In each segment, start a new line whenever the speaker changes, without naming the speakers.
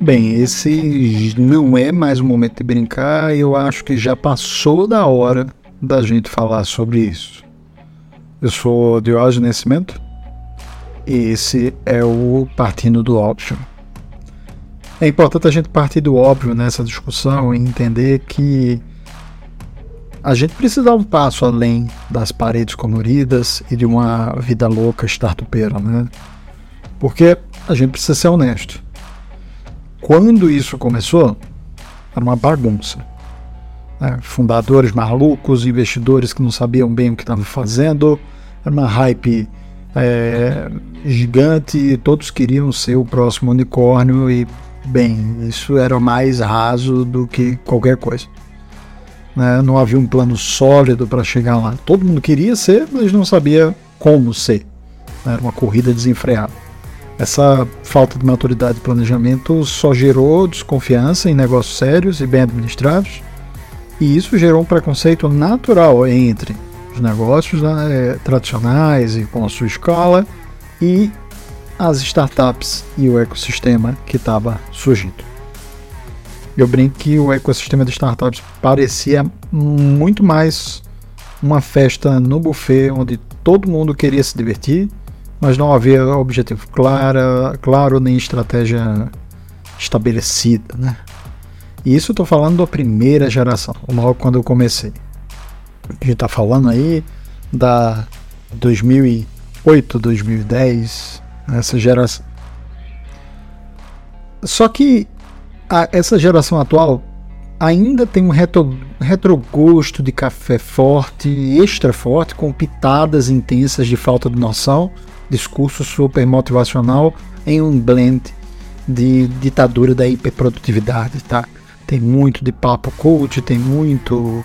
Bem, esse não é mais o momento de brincar, eu acho que já passou da hora da gente falar sobre isso. Eu sou Diógenes Nascimento e esse é o Partindo do Óbvio. É importante a gente partir do óbvio nessa discussão e entender que a gente precisa dar um passo além das paredes coloridas e de uma vida louca startupeira, né? Porque a gente precisa ser honesto quando isso começou, era uma bagunça. Né? Fundadores malucos, investidores que não sabiam bem o que estavam fazendo, era uma hype é, gigante, todos queriam ser o próximo unicórnio e, bem, isso era mais raso do que qualquer coisa. Né? Não havia um plano sólido para chegar lá. Todo mundo queria ser, mas não sabia como ser. Era uma corrida desenfreada. Essa falta de maturidade e planejamento só gerou desconfiança em negócios sérios e bem administrados, e isso gerou um preconceito natural entre os negócios né, tradicionais e com a sua escala e as startups e o ecossistema que estava surgindo. Eu brinco que o ecossistema de startups parecia muito mais uma festa no buffet onde todo mundo queria se divertir mas não havia objetivo claro, claro nem estratégia estabelecida, né? E isso eu estou falando da primeira geração, logo quando eu comecei. A gente está falando aí da 2008, 2010, essa geração. Só que a, essa geração atual ainda tem um retro, retrogosto de café forte, extra forte, com pitadas intensas de falta de noção discurso super motivacional em um blend de ditadura da hiperprodutividade, tá? Tem muito de papo coach, tem muito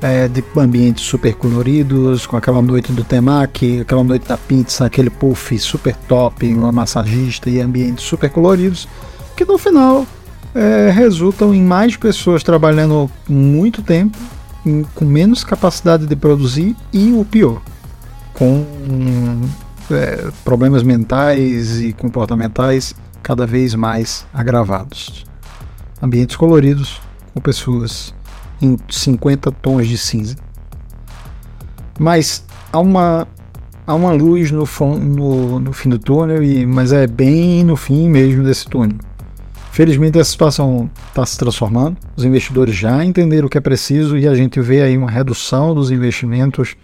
é, de ambientes super coloridos, com aquela noite do temaki, aquela noite da pizza, aquele puff super top, uma massagista e ambientes super coloridos, que no final é, resultam em mais pessoas trabalhando muito tempo, em, com menos capacidade de produzir e o pior, com é, problemas mentais e comportamentais cada vez mais agravados. Ambientes coloridos com pessoas em 50 tons de cinza. Mas há uma, há uma luz no, no, no fim do túnel, e, mas é bem no fim mesmo desse túnel. Felizmente essa situação está se transformando, os investidores já entenderam o que é preciso e a gente vê aí uma redução dos investimentos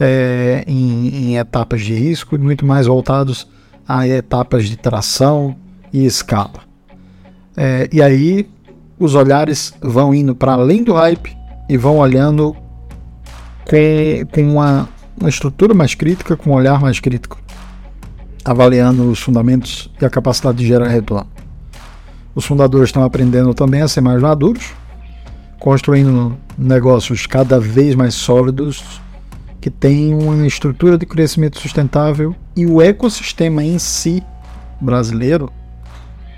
é, em, em etapas de risco e muito mais voltados a etapas de tração e escala. É, e aí os olhares vão indo para além do hype e vão olhando com, com uma, uma estrutura mais crítica, com um olhar mais crítico, avaliando os fundamentos e a capacidade de gerar retorno. Os fundadores estão aprendendo também a ser mais maduros, construindo negócios cada vez mais sólidos que tem uma estrutura de crescimento sustentável e o ecossistema em si brasileiro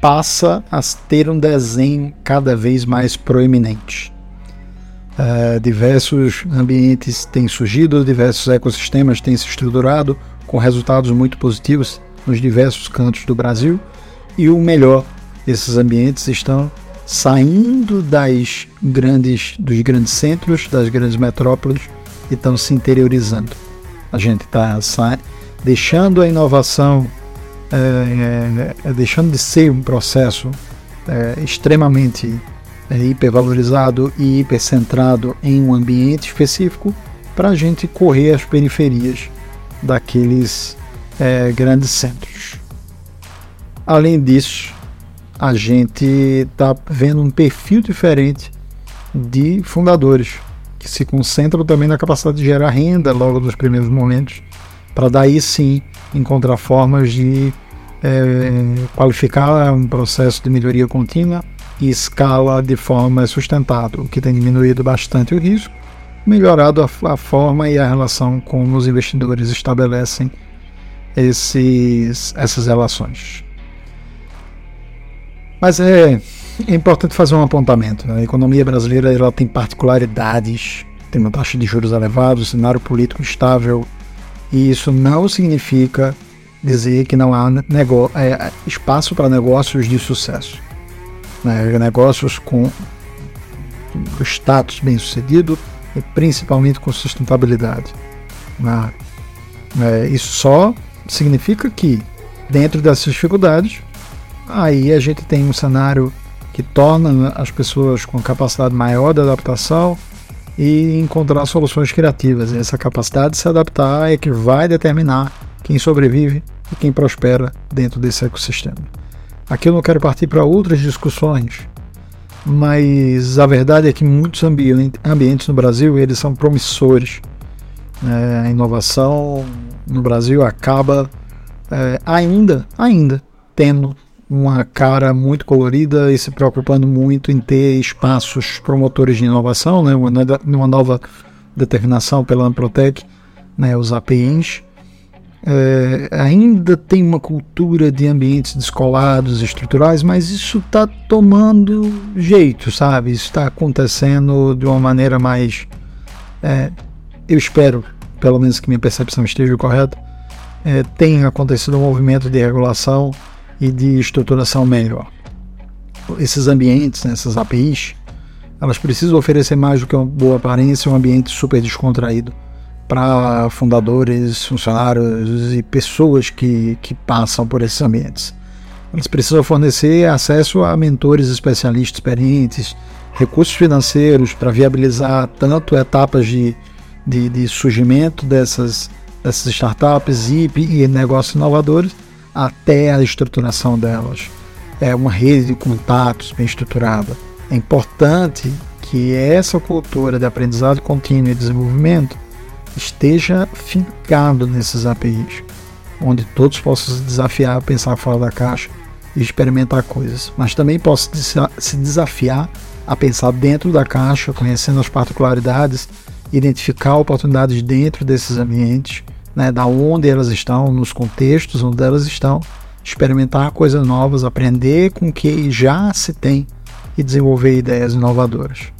passa a ter um desenho cada vez mais proeminente. Uh, diversos ambientes têm surgido, diversos ecossistemas têm se estruturado com resultados muito positivos nos diversos cantos do Brasil e o melhor, esses ambientes estão saindo das grandes, dos grandes centros, das grandes metrópoles que estão se interiorizando. A gente está deixando a inovação, é, é, deixando de ser um processo é, extremamente hipervalorizado e hipercentrado em um ambiente específico para a gente correr as periferias daqueles grandes centros. Além disso, a gente está vendo um perfil diferente de fundadores que se concentram também na capacidade de gerar renda logo nos primeiros momentos, para daí sim encontrar formas de é, qualificar um processo de melhoria contínua e escala de forma sustentável, o que tem diminuído bastante o risco, melhorado a, a forma e a relação como os investidores estabelecem esses, essas relações. Mas é, é importante fazer um apontamento. Né? A economia brasileira ela tem particularidades, tem uma taxa de juros elevada, cenário político estável, e isso não significa dizer que não há é, espaço para negócios de sucesso. Né? Negócios com status bem sucedido e principalmente com sustentabilidade. Né? É, isso só significa que, dentro dessas dificuldades, aí a gente tem um cenário que torna as pessoas com capacidade maior de adaptação e encontrar soluções criativas. E essa capacidade de se adaptar é que vai determinar quem sobrevive e quem prospera dentro desse ecossistema. Aqui eu não quero partir para outras discussões, mas a verdade é que muitos ambientes no Brasil eles são promissores. É, a inovação no Brasil acaba é, ainda, ainda tendo uma cara muito colorida e se preocupando muito em ter espaços promotores de inovação, né, uma, nova determinação pela Amprotec, né, os APIs, é, ainda tem uma cultura de ambientes descolados, estruturais, mas isso está tomando jeito, sabe? Isso está acontecendo de uma maneira mais. É, eu espero, pelo menos que minha percepção esteja correta, é, tenha acontecido um movimento de regulação e de estruturação melhor. Esses ambientes, né, essas APIs, elas precisam oferecer mais do que uma boa aparência, um ambiente super descontraído para fundadores, funcionários e pessoas que, que passam por esses ambientes. Elas precisam fornecer acesso a mentores especialistas experientes, recursos financeiros para viabilizar tanto etapas de, de, de surgimento dessas, dessas startups e, e negócios inovadores, até a estruturação delas. É uma rede de contatos bem estruturada. É importante que essa cultura de aprendizado contínuo e desenvolvimento esteja fincado nesses APIs, onde todos possam se desafiar a pensar fora da caixa e experimentar coisas, mas também possam se desafiar a pensar dentro da caixa, conhecendo as particularidades, identificar oportunidades dentro desses ambientes, né, da onde elas estão, nos contextos onde elas estão, experimentar coisas novas, aprender com o que já se tem e desenvolver ideias inovadoras.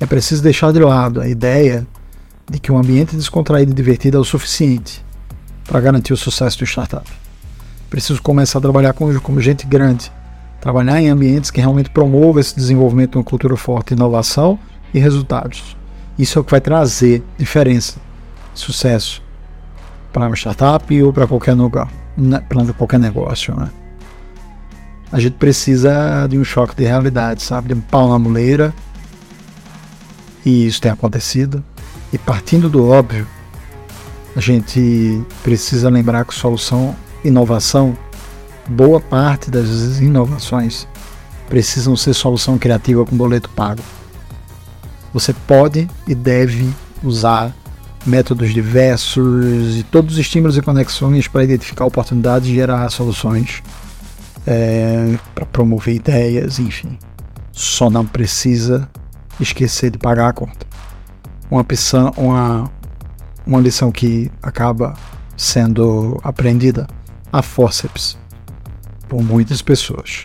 É preciso deixar de lado a ideia de que um ambiente descontraído e divertido é o suficiente para garantir o sucesso do startup. Preciso começar a trabalhar com, como gente grande, trabalhar em ambientes que realmente promovam esse desenvolvimento de uma cultura forte, inovação e resultados. Isso é o que vai trazer diferença, sucesso para uma startup ou para qualquer lugar, para qualquer negócio. Né? A gente precisa de um choque de realidade, sabe? De um pau na muleira. E isso tem acontecido. E partindo do óbvio, a gente precisa lembrar que solução, inovação, boa parte das inovações precisam ser solução criativa com boleto pago. Você pode e deve usar métodos diversos e todos os estímulos e conexões para identificar oportunidades e gerar soluções, é, para promover ideias, enfim. Só não precisa esquecer de pagar a conta uma, uma, uma lição que acaba sendo aprendida a forceps por muitas pessoas.